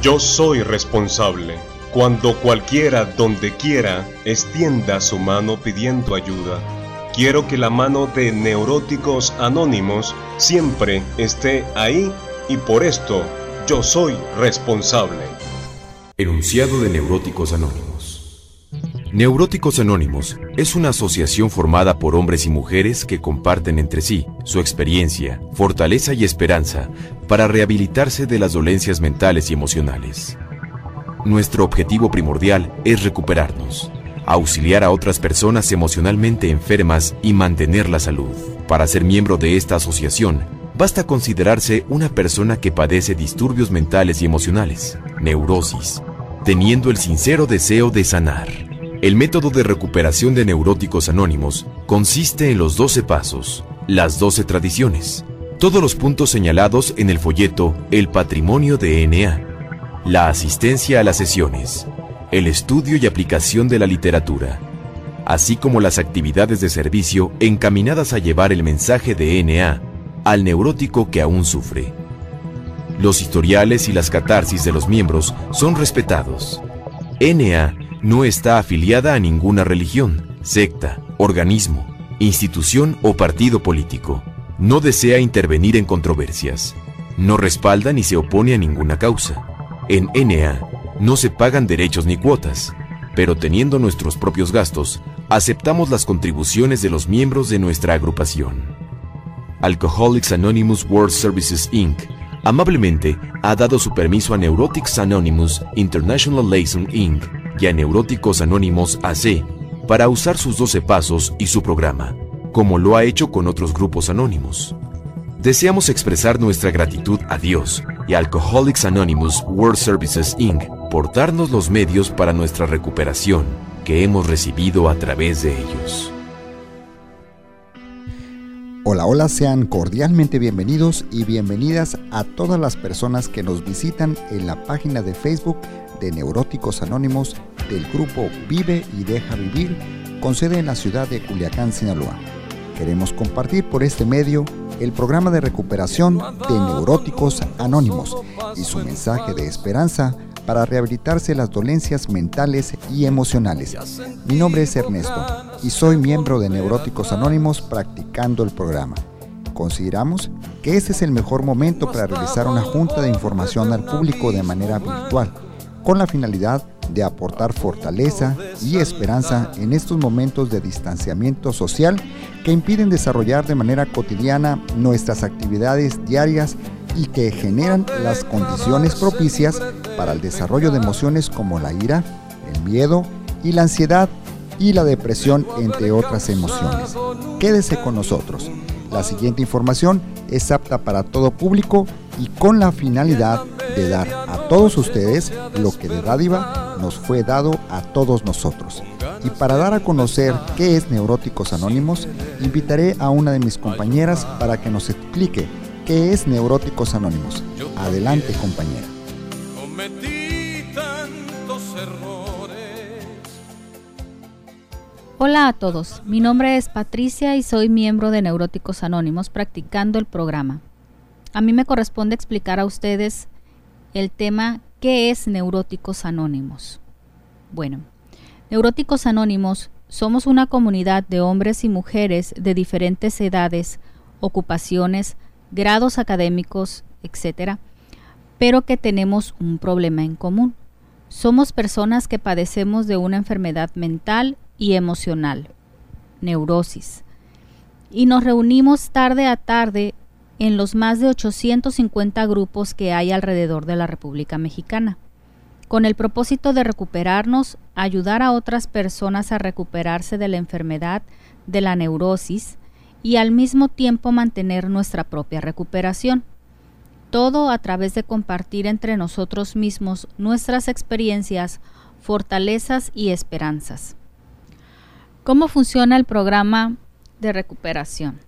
Yo soy responsable. Cuando cualquiera, donde quiera, extienda su mano pidiendo ayuda, quiero que la mano de neuróticos anónimos siempre esté ahí y por esto yo soy responsable. Enunciado de Neuróticos Anónimos. Neuróticos Anónimos es una asociación formada por hombres y mujeres que comparten entre sí su experiencia, fortaleza y esperanza para rehabilitarse de las dolencias mentales y emocionales. Nuestro objetivo primordial es recuperarnos, auxiliar a otras personas emocionalmente enfermas y mantener la salud. Para ser miembro de esta asociación, basta considerarse una persona que padece disturbios mentales y emocionales, neurosis, teniendo el sincero deseo de sanar. El método de recuperación de neuróticos anónimos consiste en los 12 pasos, las 12 tradiciones, todos los puntos señalados en el folleto El patrimonio de NA, la asistencia a las sesiones, el estudio y aplicación de la literatura, así como las actividades de servicio encaminadas a llevar el mensaje de NA al neurótico que aún sufre. Los historiales y las catarsis de los miembros son respetados. NA no está afiliada a ninguna religión, secta, organismo, institución o partido político. No desea intervenir en controversias. No respalda ni se opone a ninguna causa. En NA no se pagan derechos ni cuotas, pero teniendo nuestros propios gastos, aceptamos las contribuciones de los miembros de nuestra agrupación. Alcoholics Anonymous World Services Inc. amablemente ha dado su permiso a Neurotics Anonymous International Liaison Inc. y a Neuróticos Anónimos AC para usar sus 12 pasos y su programa, como lo ha hecho con otros grupos anónimos. Deseamos expresar nuestra gratitud a Dios y Alcoholics Anonymous World Services Inc. por darnos los medios para nuestra recuperación que hemos recibido a través de ellos. Hola, hola, sean cordialmente bienvenidos y bienvenidas a todas las personas que nos visitan en la página de Facebook de Neuróticos Anónimos del grupo Vive y Deja Vivir, con sede en la ciudad de Culiacán, Sinaloa. Queremos compartir por este medio el programa de recuperación de Neuróticos Anónimos y su mensaje de esperanza para rehabilitarse las dolencias mentales y emocionales. Mi nombre es Ernesto y soy miembro de Neuróticos Anónimos practicando el programa. Consideramos que este es el mejor momento para realizar una junta de información al público de manera virtual, con la finalidad de aportar fortaleza y esperanza en estos momentos de distanciamiento social que impiden desarrollar de manera cotidiana nuestras actividades diarias y que generan las condiciones propicias para el desarrollo de emociones como la ira, el miedo y la ansiedad y la depresión, entre otras emociones. Quédese con nosotros. La siguiente información es apta para todo público y con la finalidad dar a todos ustedes lo que de dádiva nos fue dado a todos nosotros. Y para dar a conocer qué es Neuróticos Anónimos, invitaré a una de mis compañeras para que nos explique qué es Neuróticos Anónimos. Adelante, compañera. Hola a todos, mi nombre es Patricia y soy miembro de Neuróticos Anónimos practicando el programa. A mí me corresponde explicar a ustedes el tema ¿qué es Neuróticos Anónimos? Bueno, Neuróticos Anónimos somos una comunidad de hombres y mujeres de diferentes edades, ocupaciones, grados académicos, etc., pero que tenemos un problema en común. Somos personas que padecemos de una enfermedad mental y emocional, neurosis, y nos reunimos tarde a tarde en los más de 850 grupos que hay alrededor de la República Mexicana, con el propósito de recuperarnos, ayudar a otras personas a recuperarse de la enfermedad de la neurosis y al mismo tiempo mantener nuestra propia recuperación. Todo a través de compartir entre nosotros mismos nuestras experiencias, fortalezas y esperanzas. ¿Cómo funciona el programa de recuperación?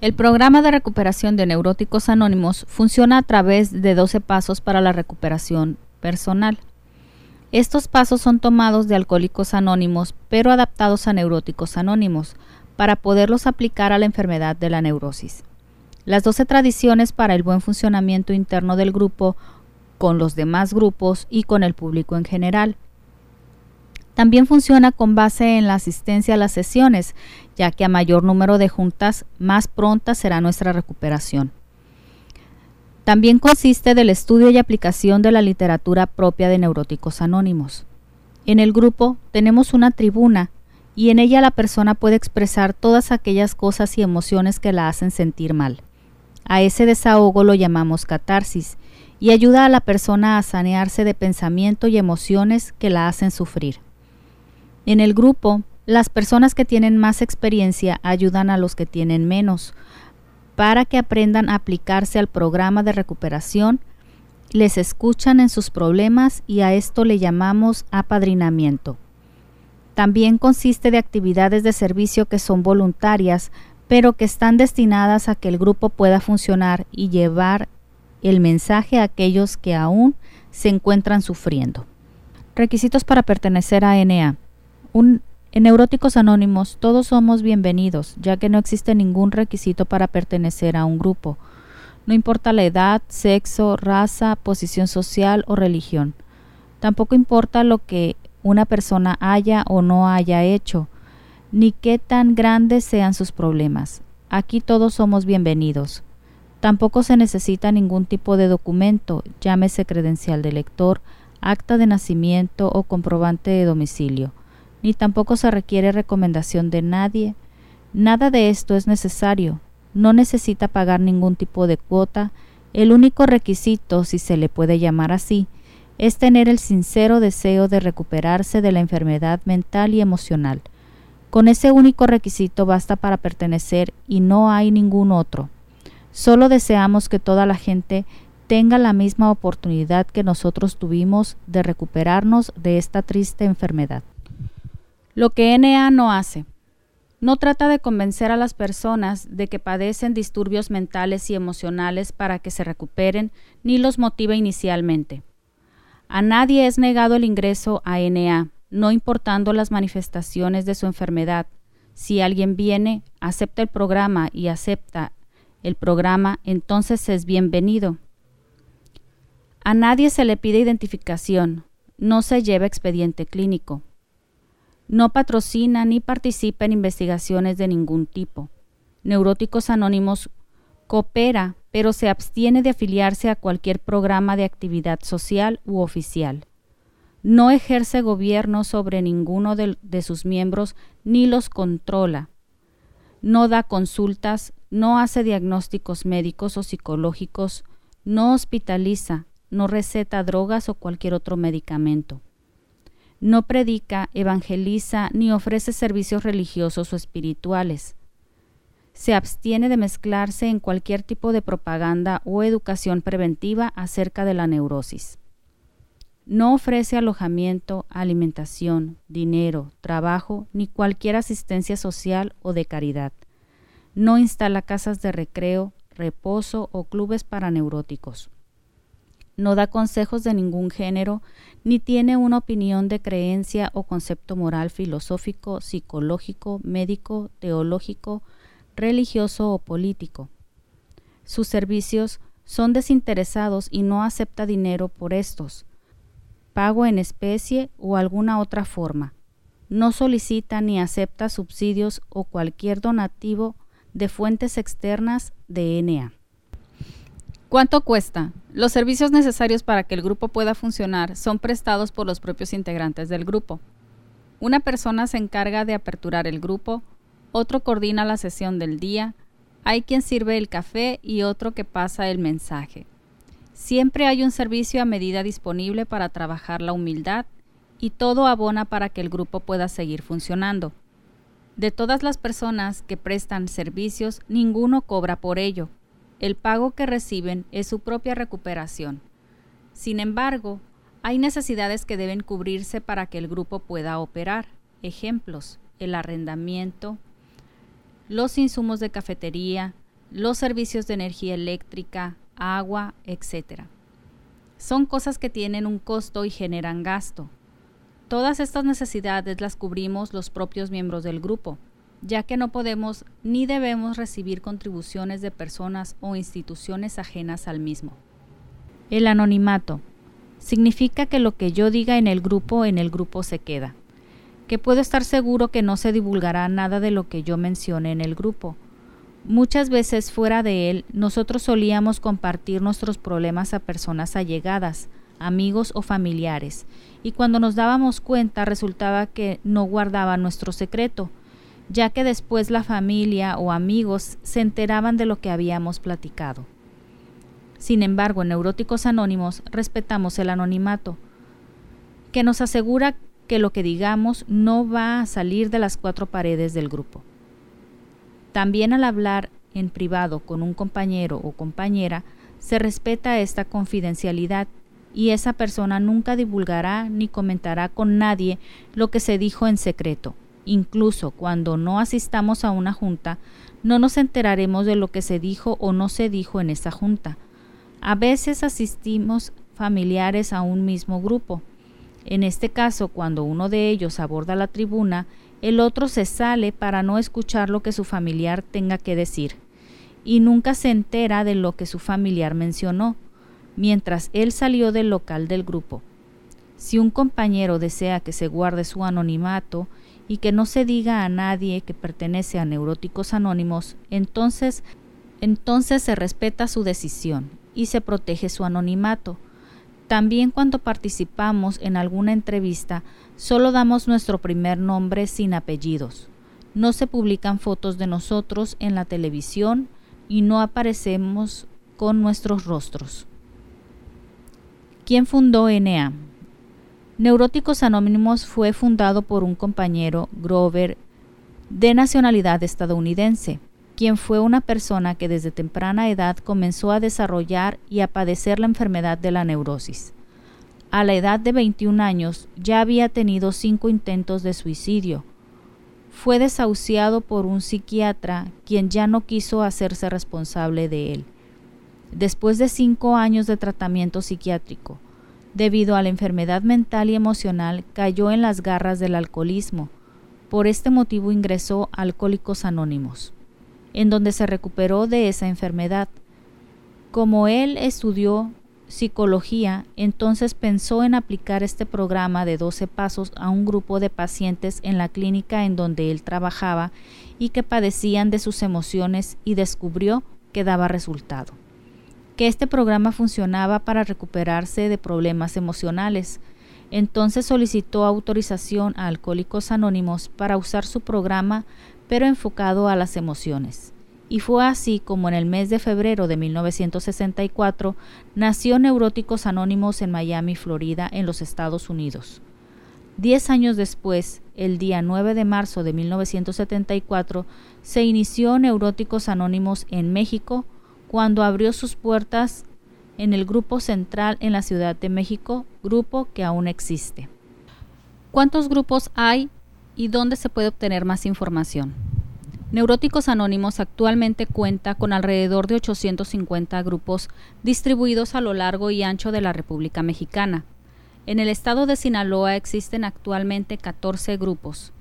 El programa de recuperación de neuróticos anónimos funciona a través de 12 pasos para la recuperación personal. Estos pasos son tomados de alcohólicos anónimos, pero adaptados a neuróticos anónimos, para poderlos aplicar a la enfermedad de la neurosis. Las 12 tradiciones para el buen funcionamiento interno del grupo con los demás grupos y con el público en general. También funciona con base en la asistencia a las sesiones, ya que a mayor número de juntas, más pronta será nuestra recuperación. También consiste del estudio y aplicación de la literatura propia de Neuróticos Anónimos. En el grupo tenemos una tribuna y en ella la persona puede expresar todas aquellas cosas y emociones que la hacen sentir mal. A ese desahogo lo llamamos catarsis y ayuda a la persona a sanearse de pensamiento y emociones que la hacen sufrir. En el grupo, las personas que tienen más experiencia ayudan a los que tienen menos, para que aprendan a aplicarse al programa de recuperación, les escuchan en sus problemas y a esto le llamamos apadrinamiento. También consiste de actividades de servicio que son voluntarias, pero que están destinadas a que el grupo pueda funcionar y llevar el mensaje a aquellos que aún se encuentran sufriendo. Requisitos para pertenecer a NA en Neuróticos Anónimos todos somos bienvenidos, ya que no existe ningún requisito para pertenecer a un grupo. No importa la edad, sexo, raza, posición social o religión. Tampoco importa lo que una persona haya o no haya hecho, ni qué tan grandes sean sus problemas. Aquí todos somos bienvenidos. Tampoco se necesita ningún tipo de documento, llámese credencial de lector, acta de nacimiento o comprobante de domicilio ni tampoco se requiere recomendación de nadie. Nada de esto es necesario. No necesita pagar ningún tipo de cuota. El único requisito, si se le puede llamar así, es tener el sincero deseo de recuperarse de la enfermedad mental y emocional. Con ese único requisito basta para pertenecer y no hay ningún otro. Solo deseamos que toda la gente tenga la misma oportunidad que nosotros tuvimos de recuperarnos de esta triste enfermedad. Lo que NA no hace. No trata de convencer a las personas de que padecen disturbios mentales y emocionales para que se recuperen, ni los motiva inicialmente. A nadie es negado el ingreso a NA, no importando las manifestaciones de su enfermedad. Si alguien viene, acepta el programa y acepta el programa, entonces es bienvenido. A nadie se le pide identificación, no se lleva expediente clínico. No patrocina ni participa en investigaciones de ningún tipo. Neuróticos Anónimos coopera, pero se abstiene de afiliarse a cualquier programa de actividad social u oficial. No ejerce gobierno sobre ninguno de, de sus miembros ni los controla. No da consultas, no hace diagnósticos médicos o psicológicos, no hospitaliza, no receta drogas o cualquier otro medicamento no predica, evangeliza ni ofrece servicios religiosos o espirituales. Se abstiene de mezclarse en cualquier tipo de propaganda o educación preventiva acerca de la neurosis. No ofrece alojamiento, alimentación, dinero, trabajo ni cualquier asistencia social o de caridad. No instala casas de recreo, reposo o clubes para neuróticos no da consejos de ningún género, ni tiene una opinión de creencia o concepto moral, filosófico, psicológico, médico, teológico, religioso o político. Sus servicios son desinteresados y no acepta dinero por estos, pago en especie o alguna otra forma. No solicita ni acepta subsidios o cualquier donativo de fuentes externas de NA. ¿Cuánto cuesta? Los servicios necesarios para que el grupo pueda funcionar son prestados por los propios integrantes del grupo. Una persona se encarga de aperturar el grupo, otro coordina la sesión del día, hay quien sirve el café y otro que pasa el mensaje. Siempre hay un servicio a medida disponible para trabajar la humildad y todo abona para que el grupo pueda seguir funcionando. De todas las personas que prestan servicios, ninguno cobra por ello el pago que reciben es su propia recuperación. Sin embargo, hay necesidades que deben cubrirse para que el grupo pueda operar. Ejemplos, el arrendamiento, los insumos de cafetería, los servicios de energía eléctrica, agua, etc. Son cosas que tienen un costo y generan gasto. Todas estas necesidades las cubrimos los propios miembros del grupo ya que no podemos ni debemos recibir contribuciones de personas o instituciones ajenas al mismo. El anonimato significa que lo que yo diga en el grupo, en el grupo se queda. Que puedo estar seguro que no se divulgará nada de lo que yo mencione en el grupo. Muchas veces fuera de él, nosotros solíamos compartir nuestros problemas a personas allegadas, amigos o familiares, y cuando nos dábamos cuenta resultaba que no guardaba nuestro secreto, ya que después la familia o amigos se enteraban de lo que habíamos platicado. Sin embargo, en Neuróticos Anónimos respetamos el anonimato, que nos asegura que lo que digamos no va a salir de las cuatro paredes del grupo. También al hablar en privado con un compañero o compañera, se respeta esta confidencialidad y esa persona nunca divulgará ni comentará con nadie lo que se dijo en secreto. Incluso cuando no asistamos a una junta, no nos enteraremos de lo que se dijo o no se dijo en esa junta. A veces asistimos familiares a un mismo grupo. En este caso, cuando uno de ellos aborda la tribuna, el otro se sale para no escuchar lo que su familiar tenga que decir, y nunca se entera de lo que su familiar mencionó, mientras él salió del local del grupo. Si un compañero desea que se guarde su anonimato y que no se diga a nadie que pertenece a Neuróticos Anónimos, entonces entonces se respeta su decisión y se protege su anonimato. También cuando participamos en alguna entrevista, solo damos nuestro primer nombre sin apellidos. No se publican fotos de nosotros en la televisión y no aparecemos con nuestros rostros. ¿Quién fundó NA? Neuróticos Anónimos fue fundado por un compañero, Grover, de nacionalidad estadounidense quien fue una persona que desde temprana edad comenzó a desarrollar y a padecer la enfermedad de la neurosis. A la edad de 21 años ya había tenido cinco intentos de suicidio. Fue desahuciado por un psiquiatra quien ya no quiso hacerse responsable de él. Después de cinco años de tratamiento psiquiátrico, debido a la enfermedad mental y emocional, cayó en las garras del alcoholismo. Por este motivo ingresó a Alcohólicos Anónimos en donde se recuperó de esa enfermedad. Como él estudió psicología, entonces pensó en aplicar este programa de 12 pasos a un grupo de pacientes en la clínica en donde él trabajaba y que padecían de sus emociones y descubrió que daba resultado. Que este programa funcionaba para recuperarse de problemas emocionales. Entonces solicitó autorización a Alcohólicos Anónimos para usar su programa pero enfocado a las emociones. Y fue así como en el mes de febrero de 1964 nació Neuróticos Anónimos en Miami, Florida, en los Estados Unidos. Diez años después, el día 9 de marzo de 1974, se inició Neuróticos Anónimos en México, cuando abrió sus puertas en el Grupo Central en la Ciudad de México, grupo que aún existe. ¿Cuántos grupos hay y dónde se puede obtener más información. Neuróticos Anónimos actualmente cuenta con alrededor de 850 grupos distribuidos a lo largo y ancho de la República Mexicana. En el estado de Sinaloa existen actualmente 14 grupos.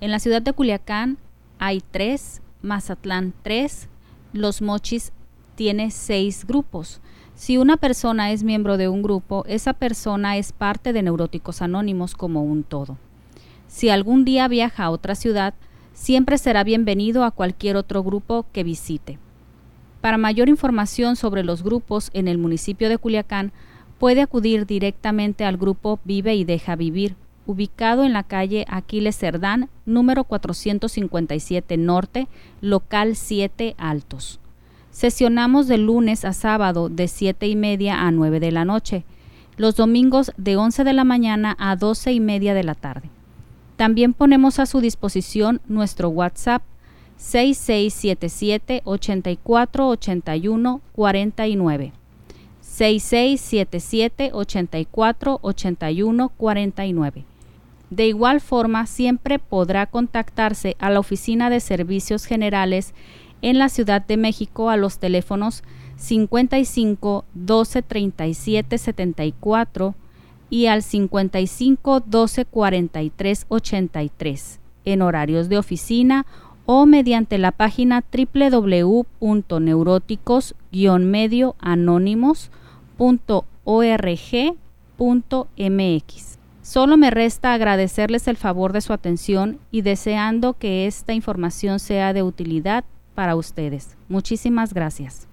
En la ciudad de Culiacán hay 3, Mazatlán 3, Los Mochis tiene 6 grupos. Si una persona es miembro de un grupo, esa persona es parte de Neuróticos Anónimos como un todo. Si algún día viaja a otra ciudad, siempre será bienvenido a cualquier otro grupo que visite. Para mayor información sobre los grupos en el municipio de Culiacán, puede acudir directamente al grupo Vive y Deja Vivir, ubicado en la calle Aquiles Cerdán, número 457 Norte, local 7 Altos. Sesionamos de lunes a sábado de 7 y media a 9 de la noche, los domingos de 11 de la mañana a 12 y media de la tarde. También ponemos a su disposición nuestro WhatsApp 6677 8481 49. 6677 8481 49. De igual forma, siempre podrá contactarse a la Oficina de Servicios Generales en la Ciudad de México a los teléfonos 55 12 37 74 y al 55 12 43 83 en horarios de oficina o mediante la página www.neuróticos-medioanónimos.com Solo me resta agradecerles el favor de su atención y deseando que esta información sea de utilidad para ustedes. Muchísimas gracias.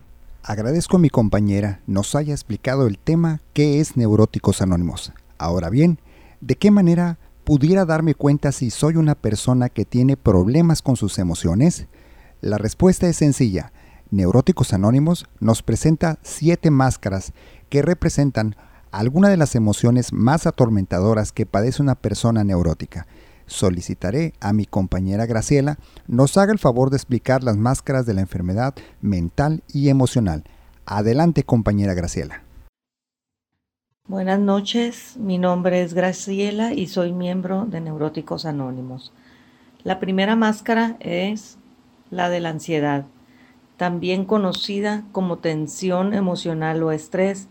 Agradezco a mi compañera nos haya explicado el tema qué es Neuróticos Anónimos. Ahora bien, ¿de qué manera pudiera darme cuenta si soy una persona que tiene problemas con sus emociones? La respuesta es sencilla. Neuróticos Anónimos nos presenta siete máscaras que representan algunas de las emociones más atormentadoras que padece una persona neurótica. Solicitaré a mi compañera Graciela nos haga el favor de explicar las máscaras de la enfermedad mental y emocional. Adelante compañera Graciela. Buenas noches, mi nombre es Graciela y soy miembro de Neuróticos Anónimos. La primera máscara es la de la ansiedad, también conocida como tensión emocional o estrés.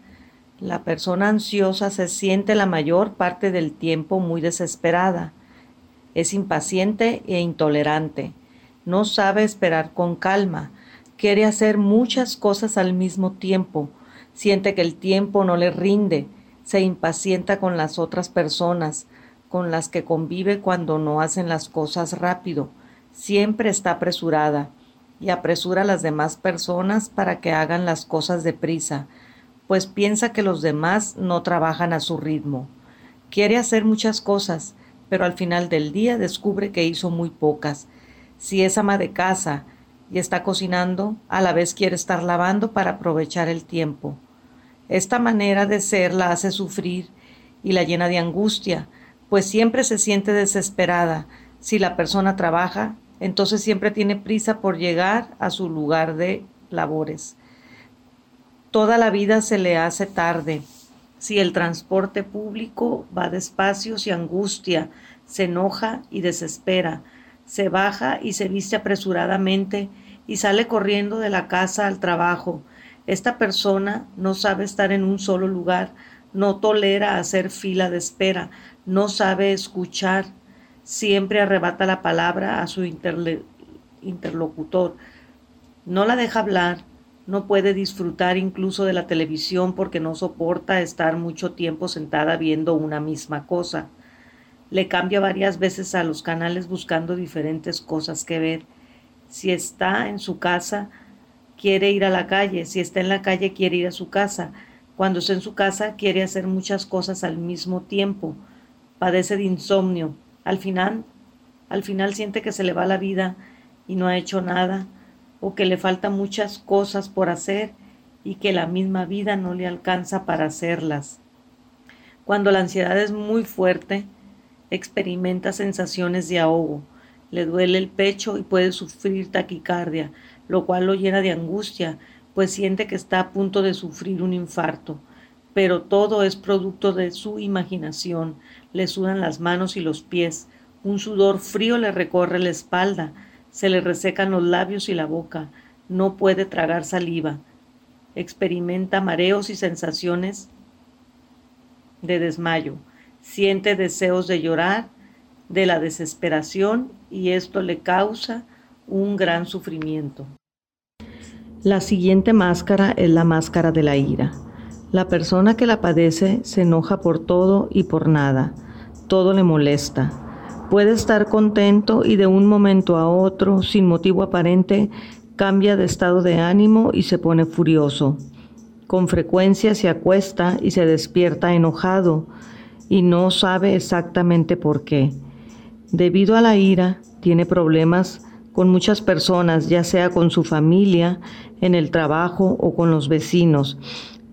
La persona ansiosa se siente la mayor parte del tiempo muy desesperada, es impaciente e intolerante, no sabe esperar con calma, quiere hacer muchas cosas al mismo tiempo, siente que el tiempo no le rinde, se impacienta con las otras personas, con las que convive cuando no hacen las cosas rápido, siempre está apresurada y apresura a las demás personas para que hagan las cosas deprisa, pues piensa que los demás no trabajan a su ritmo. Quiere hacer muchas cosas, pero al final del día descubre que hizo muy pocas. Si es ama de casa y está cocinando, a la vez quiere estar lavando para aprovechar el tiempo. Esta manera de ser la hace sufrir y la llena de angustia, pues siempre se siente desesperada. Si la persona trabaja, entonces siempre tiene prisa por llegar a su lugar de labores. Toda la vida se le hace tarde. Si el transporte público va despacio, se angustia, se enoja y desespera, se baja y se viste apresuradamente y sale corriendo de la casa al trabajo. Esta persona no sabe estar en un solo lugar, no tolera hacer fila de espera, no sabe escuchar, siempre arrebata la palabra a su interlocutor, no la deja hablar, no puede disfrutar incluso de la televisión porque no soporta estar mucho tiempo sentada viendo una misma cosa. Le cambia varias veces a los canales buscando diferentes cosas que ver. Si está en su casa, quiere ir a la calle. Si está en la calle, quiere ir a su casa. Cuando está en su casa, quiere hacer muchas cosas al mismo tiempo. Padece de insomnio. Al final, al final siente que se le va la vida y no ha hecho nada o que le faltan muchas cosas por hacer y que la misma vida no le alcanza para hacerlas. Cuando la ansiedad es muy fuerte, experimenta sensaciones de ahogo, le duele el pecho y puede sufrir taquicardia, lo cual lo llena de angustia, pues siente que está a punto de sufrir un infarto. Pero todo es producto de su imaginación, le sudan las manos y los pies, un sudor frío le recorre la espalda, se le resecan los labios y la boca, no puede tragar saliva, experimenta mareos y sensaciones de desmayo, siente deseos de llorar, de la desesperación y esto le causa un gran sufrimiento. La siguiente máscara es la máscara de la ira. La persona que la padece se enoja por todo y por nada, todo le molesta Puede estar contento y de un momento a otro, sin motivo aparente, cambia de estado de ánimo y se pone furioso. Con frecuencia se acuesta y se despierta enojado y no sabe exactamente por qué. Debido a la ira, tiene problemas con muchas personas, ya sea con su familia, en el trabajo o con los vecinos.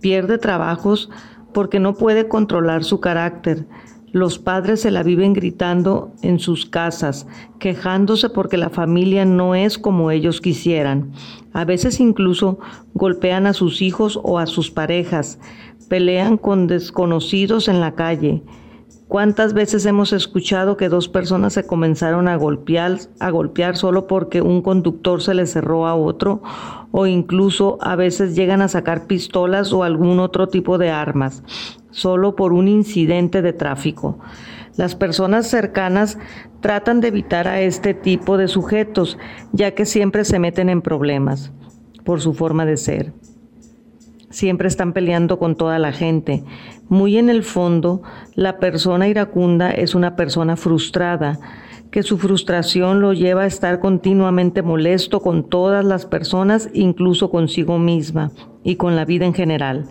Pierde trabajos porque no puede controlar su carácter, los padres se la viven gritando en sus casas, quejándose porque la familia no es como ellos quisieran. A veces incluso golpean a sus hijos o a sus parejas, pelean con desconocidos en la calle. ¿Cuántas veces hemos escuchado que dos personas se comenzaron a golpear, a golpear solo porque un conductor se le cerró a otro? O incluso a veces llegan a sacar pistolas o algún otro tipo de armas solo por un incidente de tráfico. Las personas cercanas tratan de evitar a este tipo de sujetos, ya que siempre se meten en problemas por su forma de ser. siempre están peleando con toda la gente. Muy en el fondo, la persona iracunda es una persona frustrada, que su frustración lo lleva a estar continuamente molesto con todas las personas, incluso consigo misma y con la vida en general.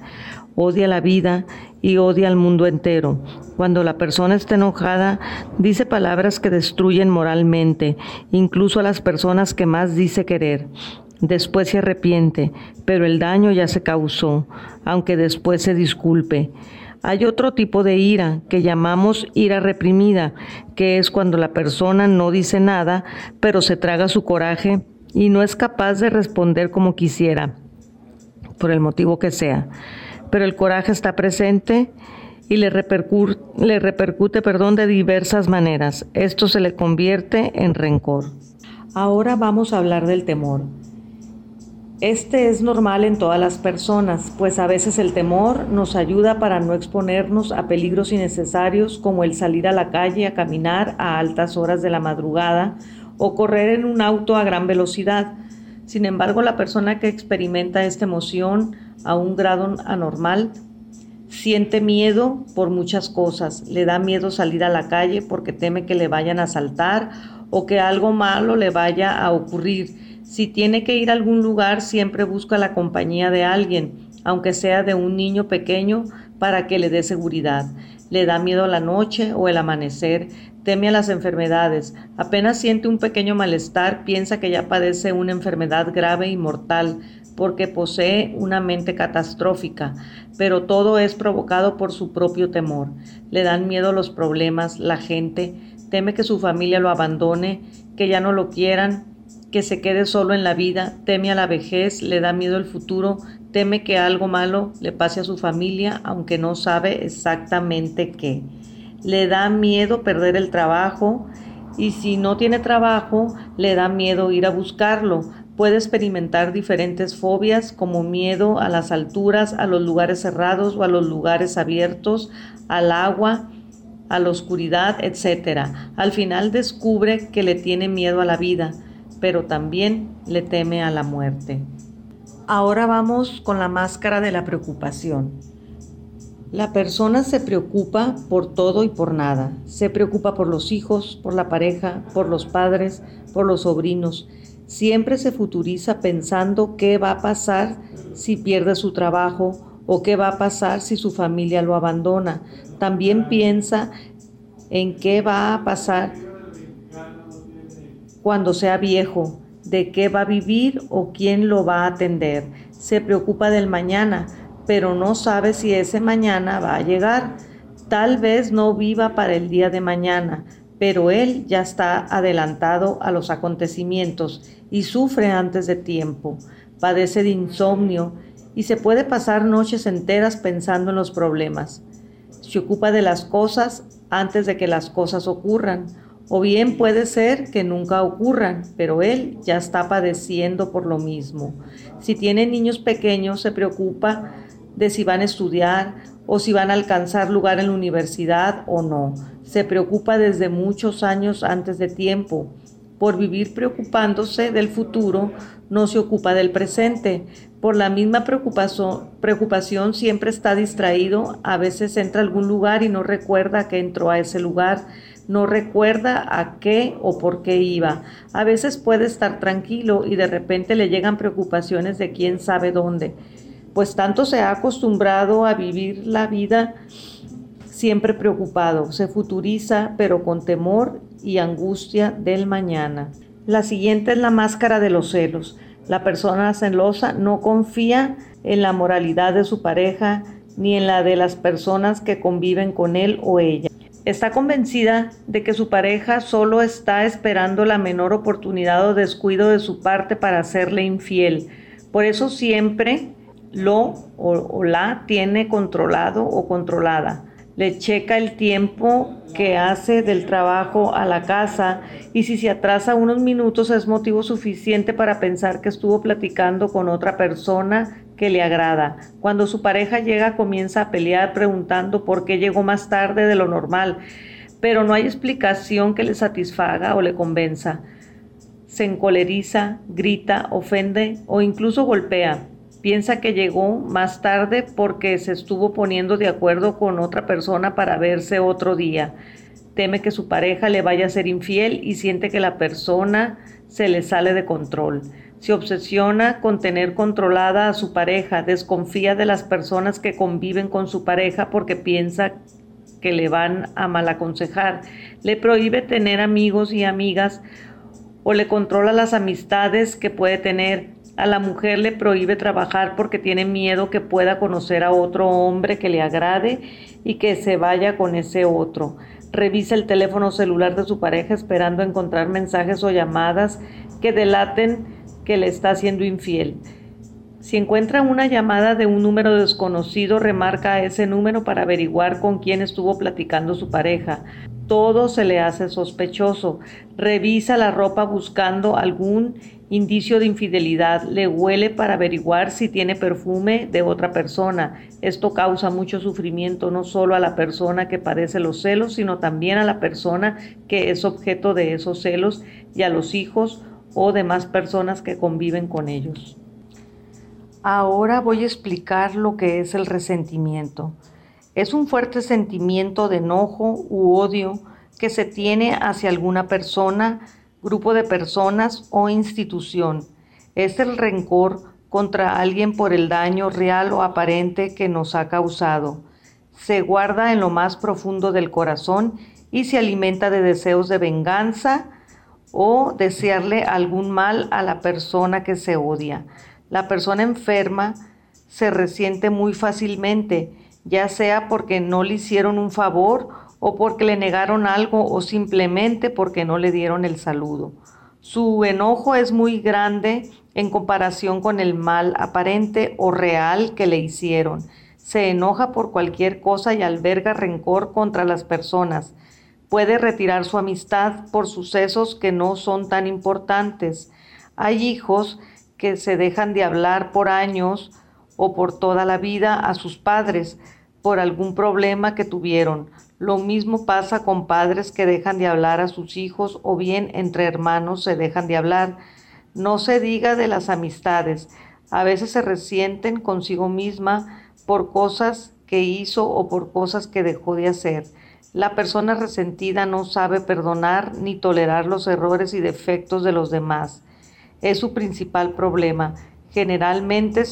Odia la vida y odia al mundo entero. Cuando la persona está enojada, dice palabras que destruyen moralmente, incluso a las personas que más dice querer. Después se arrepiente, pero el daño ya se causó, aunque después se disculpe. Hay otro tipo de ira que llamamos ira reprimida, que es cuando la persona no dice nada, pero se traga su coraje y no es capaz de responder como quisiera, por el motivo que sea. Pero el coraje está presente y le repercute, le repercute perdón, de diversas maneras. Esto se le convierte en rencor. Ahora vamos a hablar del temor. Este es normal en todas las personas, pues a veces el temor nos ayuda para no exponernos a peligros innecesarios como el salir a la calle a caminar a altas horas de la madrugada o correr en un auto a gran velocidad. Sin embargo, la persona que experimenta esta emoción a un grado anormal siente miedo por muchas cosas. Le da miedo salir a la calle porque teme que le vayan a asaltar o que algo malo le vaya a ocurrir si tiene que ir a algún lugar, siempre busca la compañía de alguien, aunque sea de un niño pequeño, para que le dé seguridad. Le da miedo la noche o el amanecer, teme a las enfermedades. Apenas siente un pequeño malestar, piensa que ya padece una enfermedad grave y mortal, porque posee una mente catastrófica, pero todo es provocado por su propio temor. Le dan miedo los problemas, la gente, teme que su familia lo abandone, que ya no lo quieran, que se quede solo en la vida, teme a la vejez, le da miedo el futuro, teme que algo malo le pase a su familia, aunque no sabe exactamente qué. Le da miedo perder el trabajo y si no tiene trabajo, le da miedo ir a buscarlo. Puede experimentar diferentes fobias como miedo a las alturas, a los lugares cerrados o a los lugares abiertos, al agua, a la oscuridad, etc. Al final descubre que le tiene miedo a la vida pero también le teme a la muerte. Ahora vamos con la máscara de la preocupación. La persona se preocupa por todo y por nada. Se preocupa por los hijos, por la pareja, por los padres, por los sobrinos. Siempre se futuriza pensando qué va a pasar si pierde su trabajo o qué va a pasar si su familia lo abandona. También piensa en qué va a pasar cuando sea viejo, de qué va a vivir o quién lo va a atender. Se preocupa del mañana, pero no sabe si ese mañana va a llegar. Tal vez no viva para el día de mañana, pero él ya está adelantado a los acontecimientos y sufre antes de tiempo. Padece de insomnio y se puede pasar noches enteras pensando en los problemas. Se ocupa de las cosas antes de que las cosas ocurran o bien puede ser que nunca ocurran, pero él ya está padeciendo por lo mismo. Si tiene niños pequeños, se preocupa de si van a estudiar o si van a alcanzar lugar en la universidad o no. Se preocupa desde muchos años antes de tiempo. Por vivir preocupándose del futuro, no se ocupa del presente. Por la misma preocupación, preocupación siempre está distraído. A veces entra a algún lugar y no recuerda que entró a ese lugar no recuerda a qué o por qué iba. A veces puede estar tranquilo y de repente le llegan preocupaciones de quién sabe dónde, pues tanto se ha acostumbrado a vivir la vida siempre preocupado, se futuriza pero con temor y angustia del mañana. La siguiente es la máscara de los celos. La persona celosa no confía en la moralidad de su pareja ni en la de las personas que conviven con él o ella. Está convencida de que su pareja solo está esperando la menor oportunidad o descuido de su parte para hacerle infiel. Por eso siempre lo o, la tiene controlado o controlada. Le checa el tiempo que hace del trabajo a la casa y si se atrasa unos minutos es motivo suficiente para pensar que estuvo platicando con otra persona que le agrada. Cuando su pareja llega comienza a pelear preguntando por qué llegó más tarde de lo normal, pero no hay explicación que le satisfaga o le convenza. Se encoleriza, grita, ofende o incluso golpea. Piensa que llegó más tarde porque se estuvo poniendo de acuerdo con otra persona para verse otro día. Teme que su pareja le vaya a ser infiel y siente que la persona se le sale de control. Se obsesiona con tener controlada a su pareja, desconfía de las personas que conviven con su pareja porque piensa que le van a mal aconsejar. Le prohíbe tener amigos y amigas o le controla las amistades que puede tener. A la mujer le prohíbe trabajar porque tiene miedo que pueda conocer a otro hombre que le agrade y que se vaya con ese otro. Revisa el teléfono celular de su pareja esperando encontrar mensajes o llamadas que delaten que le está siendo infiel. Si encuentra una llamada de un número desconocido, remarca ese número para averiguar con quién estuvo platicando su pareja. Todo se le hace sospechoso. Revisa la ropa buscando algún indicio de infidelidad. Le huele para averiguar si tiene perfume de otra persona. Esto causa mucho sufrimiento no solo a la persona que padece los celos, sino también a la persona que es objeto de esos celos y a los hijos o demás personas que conviven con ellos. Ahora voy a explicar lo que es el resentimiento. Es un fuerte sentimiento de enojo u odio que se tiene hacia alguna persona, grupo de personas o institución. Es el rencor contra alguien por el daño real o aparente que nos ha causado. Se guarda en lo más profundo del corazón y se alimenta de deseos de venganza o desearle algún mal a la persona que se odia. La persona enferma se resiente muy fácilmente ya sea porque no le hicieron un favor o porque le negaron algo o simplemente porque no le dieron el saludo. Su enojo es muy grande en comparación con el mal aparente o real que le hicieron. Se enoja por cualquier cosa y alberga rencor contra las personas. Puede retirar su amistad por sucesos que no son tan importantes. Hay hijos que se dejan de hablar por años o por toda la vida a sus padres por algún problema que tuvieron. Lo mismo pasa con padres que dejan de hablar a sus hijos o bien entre hermanos se dejan de hablar. No se diga de las amistades. A veces se resienten consigo misma por cosas que hizo o por cosas que dejó de hacer. La persona resentida no sabe perdonar ni tolerar los errores y defectos de los demás. Es su principal problema. Generalmente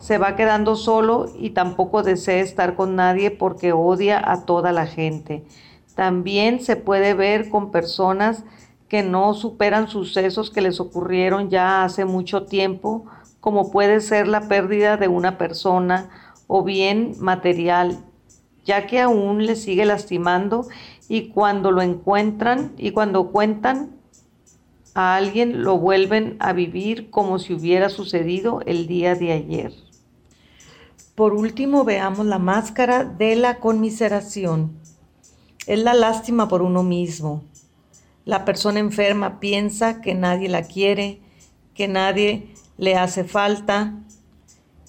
se va quedando solo y tampoco desea estar con nadie porque odia a toda la gente. También se puede ver con personas que no superan sucesos que les ocurrieron ya hace mucho tiempo, como puede ser la pérdida de una persona o bien material, ya que aún le sigue lastimando y cuando lo encuentran y cuando cuentan a alguien lo vuelven a vivir como si hubiera sucedido el día de ayer. Por último, veamos la máscara de la conmiseración. Es la lástima por uno mismo. La persona enferma piensa que nadie la quiere, que nadie le hace falta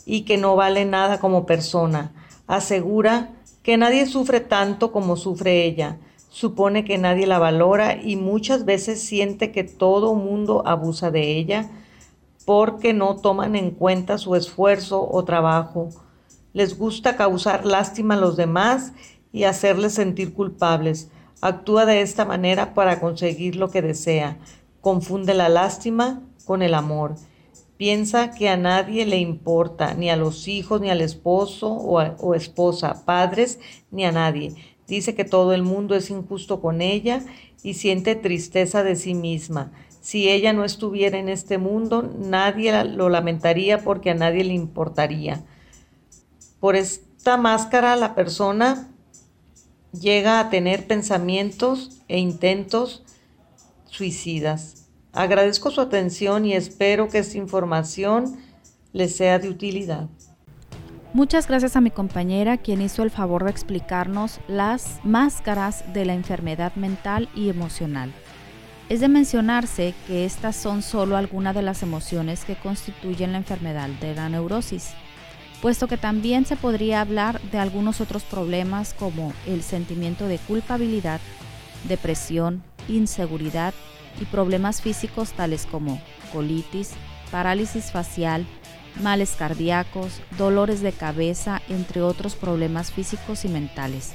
y que no vale nada como persona. Asegura que nadie sufre tanto como sufre ella. Supone que nadie la valora y muchas veces siente que todo mundo abusa de ella porque no toman en cuenta su esfuerzo o trabajo les gusta causar lástima a los demás y hacerles sentir culpables. Actúa de esta manera para conseguir lo que desea. Confunde la lástima con el amor. Piensa que a nadie le importa, ni a los hijos, ni al esposo o, o, esposa, padres, ni a nadie. Dice que todo el mundo es injusto con ella y siente tristeza de sí misma. Si ella no estuviera en este mundo, nadie lo lamentaría porque a nadie le importaría. Por esta máscara la persona llega a tener pensamientos e intentos suicidas. Agradezco su atención y espero que esta información les sea de utilidad. Muchas gracias a mi compañera quien hizo el favor de explicarnos las máscaras de la enfermedad mental y emocional. Es de mencionarse que estas son solo algunas de las emociones que constituyen la enfermedad de la neurosis puesto que también se podría hablar de algunos otros problemas como el sentimiento de culpabilidad, depresión, inseguridad y problemas físicos tales como colitis, parálisis facial, males cardíacos, dolores de cabeza, entre otros problemas físicos y mentales.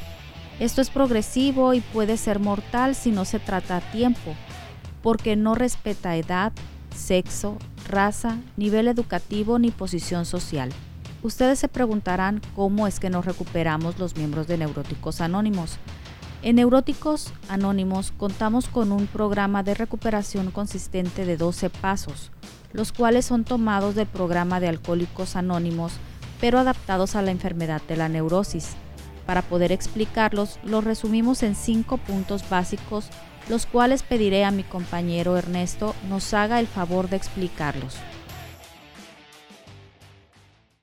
Esto es progresivo y puede ser mortal si no se trata a tiempo, porque no respeta edad, sexo, raza, nivel educativo ni posición social. Ustedes se preguntarán cómo es que nos recuperamos los miembros de Neuróticos Anónimos. En Neuróticos Anónimos contamos con un programa de recuperación consistente de 12 pasos, los cuales son tomados del programa de Alcohólicos Anónimos, pero adaptados a la enfermedad de la neurosis. Para poder explicarlos, los resumimos en cinco puntos básicos, los cuales pediré a mi compañero Ernesto nos haga el favor de explicarlos.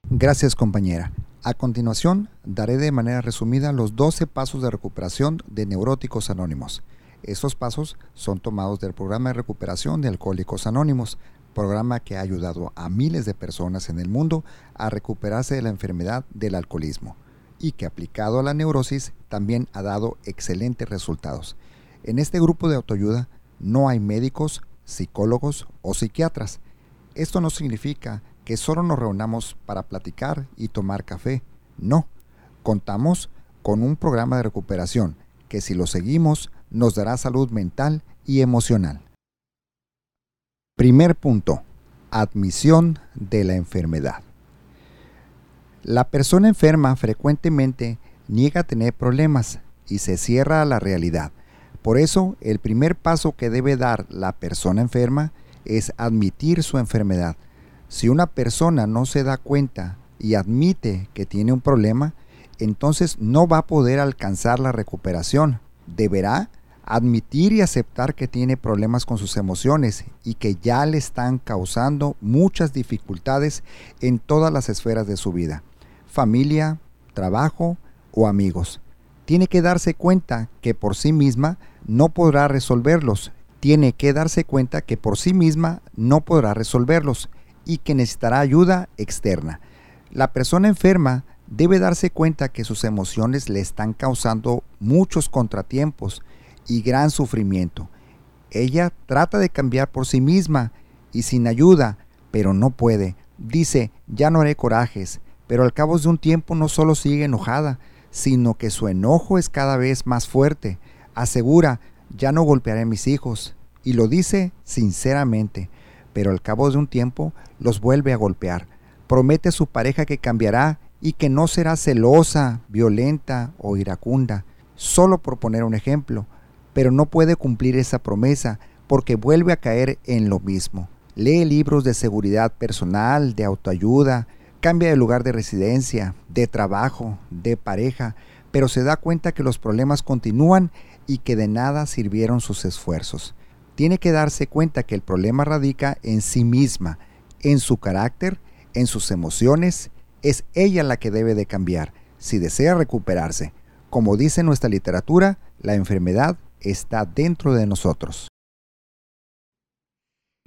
Gracias compañera. A continuación, daré de manera resumida los 12 pasos de recuperación de Neuróticos Anónimos. Estos pasos son tomados del programa de recuperación de Alcohólicos Anónimos, programa que ha ayudado a miles de personas en el mundo a recuperarse de la enfermedad del alcoholismo y que aplicado a la neurosis también ha dado excelentes resultados. En este grupo de autoayuda no hay médicos, psicólogos o psiquiatras. Esto no significa que solo nos reunamos para platicar y tomar café. No, contamos con un programa de recuperación que si lo seguimos nos dará salud mental y emocional. Primer punto, admisión de la enfermedad. La persona enferma frecuentemente niega tener problemas y se cierra a la realidad. Por eso, el primer paso que debe dar la persona enferma es admitir su enfermedad. Si una persona no se da cuenta y admite que tiene un problema, entonces no va a poder alcanzar la recuperación. Deberá admitir y aceptar que tiene problemas con sus emociones y que ya le están causando muchas dificultades en todas las esferas de su vida familia, trabajo o amigos. Tiene que darse cuenta que por sí misma no podrá resolverlos. Tiene que darse cuenta que por sí misma no podrá resolverlos y que necesitará ayuda externa. La persona enferma debe darse cuenta que sus emociones le están causando muchos contratiempos y gran sufrimiento. Ella trata de cambiar por sí misma y sin ayuda, pero no puede. Dice, ya no haré corajes, pero al cabo de un tiempo no solo sigue enojada, sino que su enojo es cada vez más fuerte. Asegura, ya no golpearé a mis hijos, y lo dice sinceramente, pero al cabo de un tiempo los vuelve a golpear. Promete a su pareja que cambiará y que no será celosa, violenta o iracunda, solo por poner un ejemplo, pero no puede cumplir esa promesa porque vuelve a caer en lo mismo. Lee libros de seguridad personal, de autoayuda, Cambia de lugar de residencia, de trabajo, de pareja, pero se da cuenta que los problemas continúan y que de nada sirvieron sus esfuerzos. Tiene que darse cuenta que el problema radica en sí misma, en su carácter, en sus emociones. Es ella la que debe de cambiar si desea recuperarse. Como dice nuestra literatura, la enfermedad está dentro de nosotros.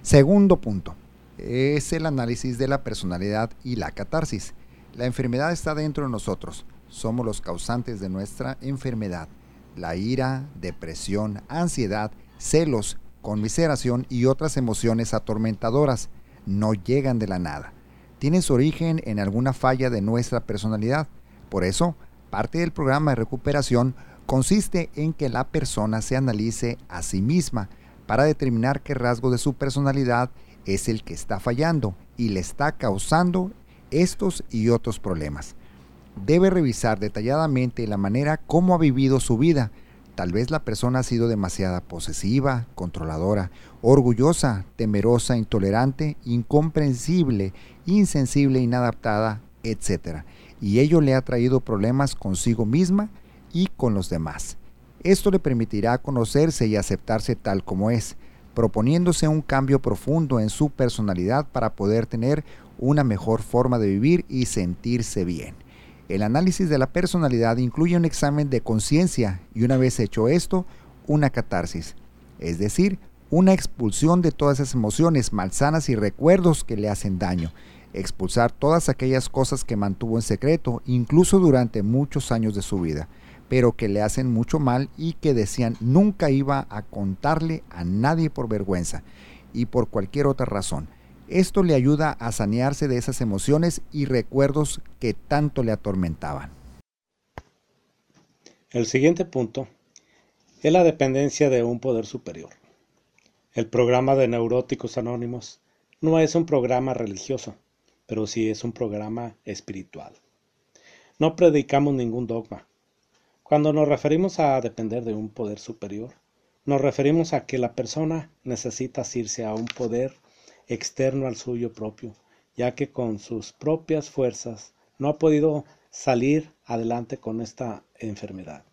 Segundo punto es el análisis de la personalidad y la catarsis. La enfermedad está dentro de nosotros. Somos los causantes de nuestra enfermedad. La ira, depresión, ansiedad, celos, conmiseración y otras emociones atormentadoras no llegan de la nada. Tienen su origen en alguna falla de nuestra personalidad. Por eso, parte del programa de recuperación consiste en que la persona se analice a sí misma para determinar qué rasgo de su personalidad es el que está fallando y le está causando estos y otros problemas. Debe revisar detalladamente la manera como ha vivido su vida. Tal vez la persona ha sido demasiada posesiva, controladora, orgullosa, temerosa, intolerante, incomprensible, insensible, inadaptada, etc. Y ello le ha traído problemas consigo misma y con los demás. Esto le permitirá conocerse y aceptarse tal como es, proponiéndose un cambio profundo en su personalidad para poder tener una mejor forma de vivir y sentirse bien. El análisis de la personalidad incluye un examen de conciencia y una vez hecho esto, una catarsis, es decir, una expulsión de todas esas emociones malsanas y recuerdos que le hacen daño, expulsar todas aquellas cosas que mantuvo en secreto, incluso durante muchos años de su vida pero que le hacen mucho mal y que decían nunca iba a contarle a nadie por vergüenza y por cualquier otra razón. Esto le ayuda a sanearse de esas emociones y recuerdos que tanto le atormentaban. El siguiente punto es la dependencia de un poder superior. El programa de Neuróticos Anónimos no es un programa religioso, pero sí es un programa espiritual. No predicamos ningún dogma. Cuando nos referimos a depender de un poder superior, nos referimos a que la persona necesita asirse a un poder externo al suyo propio, ya que con sus propias fuerzas no ha podido salir adelante con esta enfermedad.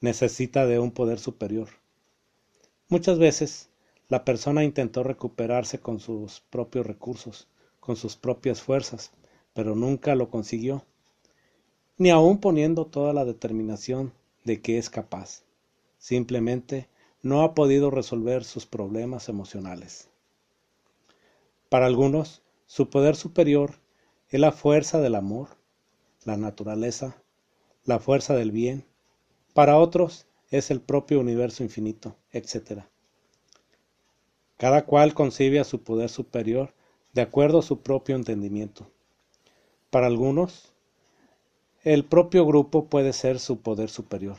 Necesita de un poder superior. Muchas veces la persona intentó recuperarse con sus propios recursos, con sus propias fuerzas, pero nunca lo consiguió, ni aun poniendo toda la determinación de que es capaz. Simplemente no ha podido resolver sus problemas emocionales. Para algunos, su poder superior es la fuerza del amor, la naturaleza, la fuerza del bien. Para otros es el propio universo infinito, etc. Cada cual concibe a su poder superior de acuerdo a su propio entendimiento. Para algunos, el propio grupo puede ser su poder superior,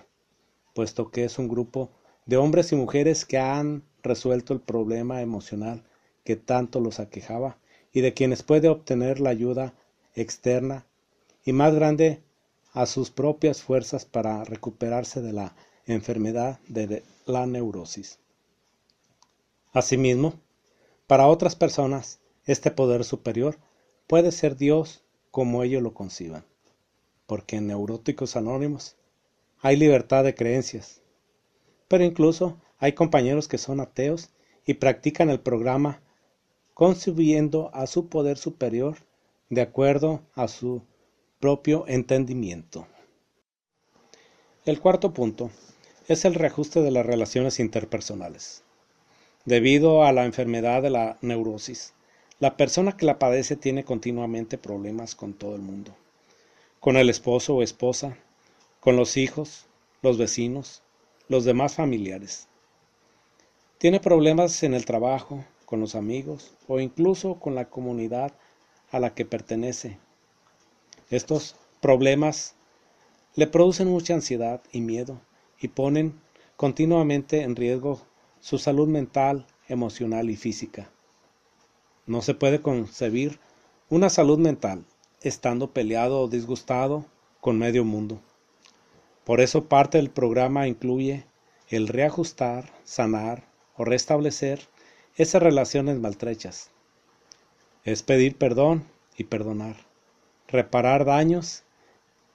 puesto que es un grupo de hombres y mujeres que han resuelto el problema emocional que tanto los aquejaba y de quienes puede obtener la ayuda externa y más grande a sus propias fuerzas para recuperarse de la enfermedad de la neurosis. Asimismo, para otras personas, este poder superior puede ser Dios como ellos lo conciban, porque en Neuróticos Anónimos hay libertad de creencias, pero incluso hay compañeros que son ateos y practican el programa concibiendo a su poder superior de acuerdo a su propio entendimiento. El cuarto punto es el reajuste de las relaciones interpersonales. Debido a la enfermedad de la neurosis, la persona que la padece tiene continuamente problemas con todo el mundo, con el esposo o esposa, con los hijos, los vecinos, los demás familiares. Tiene problemas en el trabajo, con los amigos o incluso con la comunidad a la que pertenece. Estos problemas le producen mucha ansiedad y miedo y ponen continuamente en riesgo su salud mental, emocional y física. No se puede concebir una salud mental estando peleado o disgustado con medio mundo. Por eso parte del programa incluye el reajustar, sanar o restablecer esas relaciones maltrechas. Es pedir perdón y perdonar, reparar daños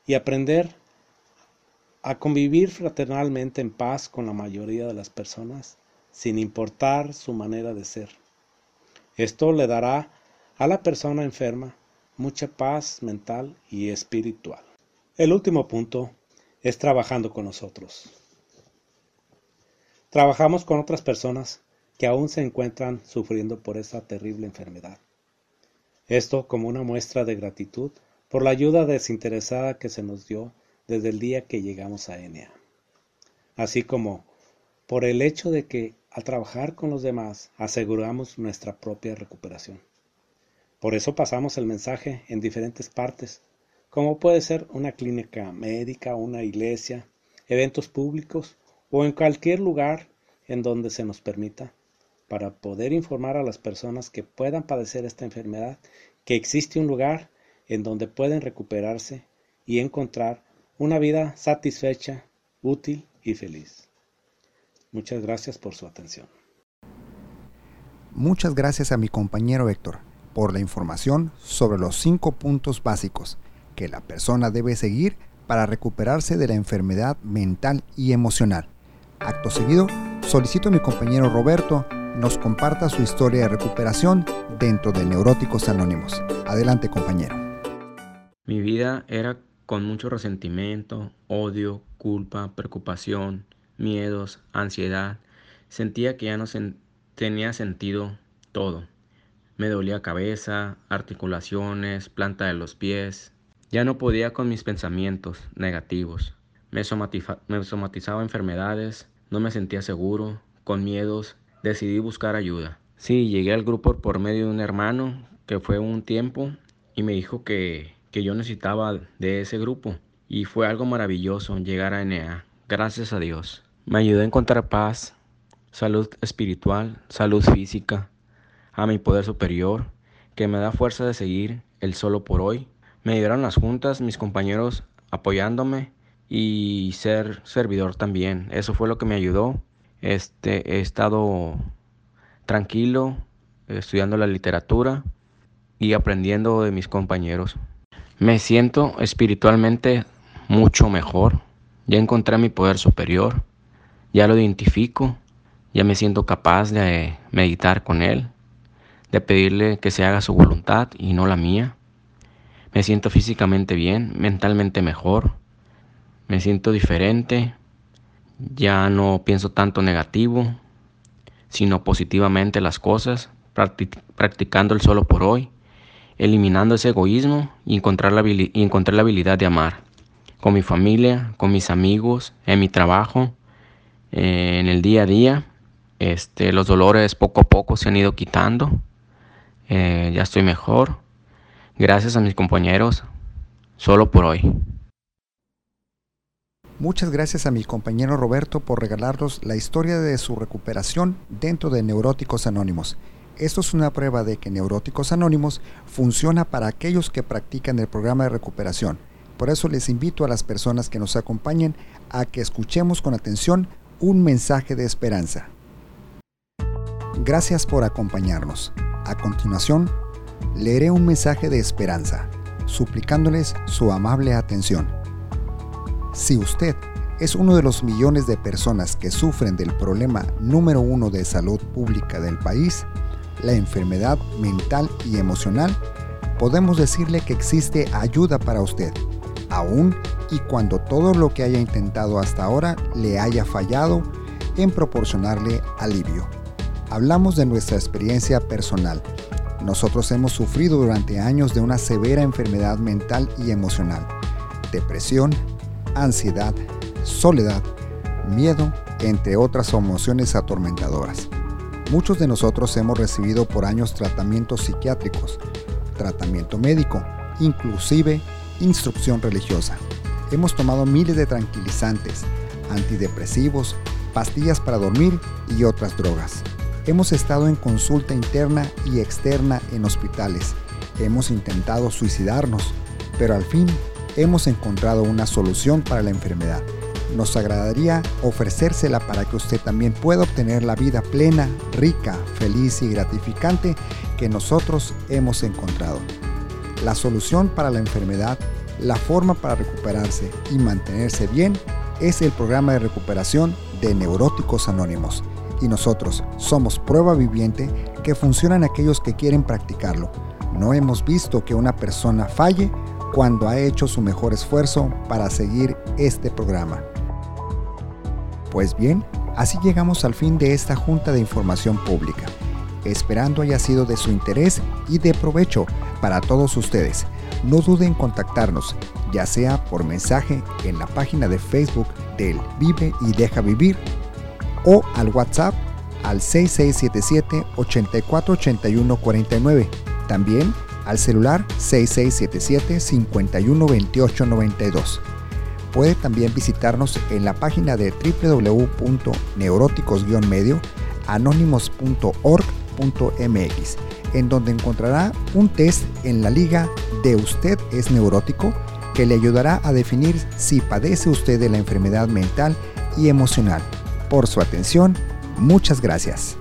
y aprender a convivir fraternalmente en paz con la mayoría de las personas, sin importar su manera de ser. Esto le dará a la persona enferma mucha paz mental y espiritual. El último punto es trabajando con nosotros. Trabajamos con otras personas que aún se encuentran sufriendo por esta terrible enfermedad. Esto como una muestra de gratitud por la ayuda desinteresada que se nos dio desde el día que llegamos a Enea, así como por el hecho de que al trabajar con los demás aseguramos nuestra propia recuperación. Por eso pasamos el mensaje en diferentes partes, como puede ser una clínica médica, una iglesia, eventos públicos o en cualquier lugar en donde se nos permita para poder informar a las personas que puedan padecer esta enfermedad que existe un lugar en donde pueden recuperarse y encontrar una vida satisfecha, útil y feliz. Muchas gracias por su atención. Muchas gracias a mi compañero Héctor por la información sobre los cinco puntos básicos que la persona debe seguir para recuperarse de la enfermedad mental y emocional. Acto seguido, solicito a mi compañero Roberto nos comparta su historia de recuperación dentro de Neuróticos Anónimos. Adelante compañero. Mi vida era con mucho resentimiento, odio, culpa, preocupación, miedos, ansiedad. Sentía que ya no tenía sentido todo. Me dolía cabeza, articulaciones, planta de los pies. Ya no podía con mis pensamientos negativos. Me, somatizaba enfermedades, no me sentía seguro, con miedos, Decidí buscar ayuda. Sí, llegué al grupo por medio de un hermano que fue un tiempo y me dijo que, que yo necesitaba de ese grupo. Y fue algo maravilloso llegar a NA. Gracias a Dios. Me ayudó a encontrar paz, salud espiritual, salud física, a mi poder superior, que me da fuerza de seguir el solo por hoy. Me ayudaron las juntas, mis compañeros apoyándome y ser servidor también. Eso fue lo que me ayudó. Este, he estado tranquilo, estudiando la literatura y aprendiendo de mis compañeros. Me siento espiritualmente mucho mejor. Ya encontré mi poder superior, ya lo identifico, ya me siento capaz de meditar con él, de pedirle que se haga su voluntad y no la mía. Me siento físicamente bien, mentalmente mejor, me siento diferente, ya no pienso tanto negativo, sino positivamente las cosas, practicando el solo por hoy, eliminando ese egoísmo y encontrar la, habilidad de amar, con mi familia, con mis amigos, en mi trabajo, en el día a día. Este, los dolores poco a poco se han ido quitando, eh, ya estoy mejor, gracias a mis compañeros, solo por hoy. Muchas gracias a mi compañero Roberto por regalarnos la historia de su recuperación dentro de Neuróticos Anónimos. Esto es una prueba de que Neuróticos Anónimos funciona para aquellos que practican el programa de recuperación. Por eso les invito a las personas que nos acompañen a que escuchemos con atención un mensaje de esperanza. Gracias por acompañarnos. A continuación, leeré un mensaje de esperanza, suplicándoles su amable atención. Si usted es uno de los millones de personas que sufren del problema número uno de salud pública del país, la enfermedad mental y emocional, podemos decirle que existe ayuda para usted, aún y cuando todo lo que haya intentado hasta ahora le haya fallado en proporcionarle alivio. Hablamos de nuestra experiencia personal. Nosotros hemos sufrido durante años de una severa enfermedad mental y emocional, depresión, ansiedad, soledad, miedo, entre otras emociones atormentadoras. Muchos de nosotros hemos recibido por años tratamientos psiquiátricos, tratamiento médico, inclusive instrucción religiosa. Hemos tomado miles de tranquilizantes, antidepresivos, pastillas para dormir y otras drogas. Hemos estado en consulta interna y externa en hospitales. Hemos intentado suicidarnos, pero al fin hemos encontrado una solución para la enfermedad. Nos agradaría ofrecérsela para que usted también pueda obtener la vida plena, rica, feliz y gratificante que nosotros hemos encontrado. La solución para la enfermedad, la forma para recuperarse y mantenerse bien es el programa de recuperación de Neuróticos Anónimos. Y nosotros somos prueba viviente que funcionan aquellos que quieren practicarlo. No hemos visto que una persona falle cuando ha hecho su mejor esfuerzo para seguir este programa. Pues bien, así llegamos al fin de esta junta de información pública, esperando haya sido de su interés y de provecho para todos ustedes. No duden en contactarnos, ya sea por mensaje en la página de Facebook del Vive y Deja Vivir o al WhatsApp al 6677 848149. También al celular 6677 512892. Puede también visitarnos en la página de www.neuróticos-medio anónimos.org.mx, en donde encontrará un test en la liga de Usted es neurótico que le ayudará a definir si padece usted de la enfermedad mental y emocional. Por su atención, muchas gracias.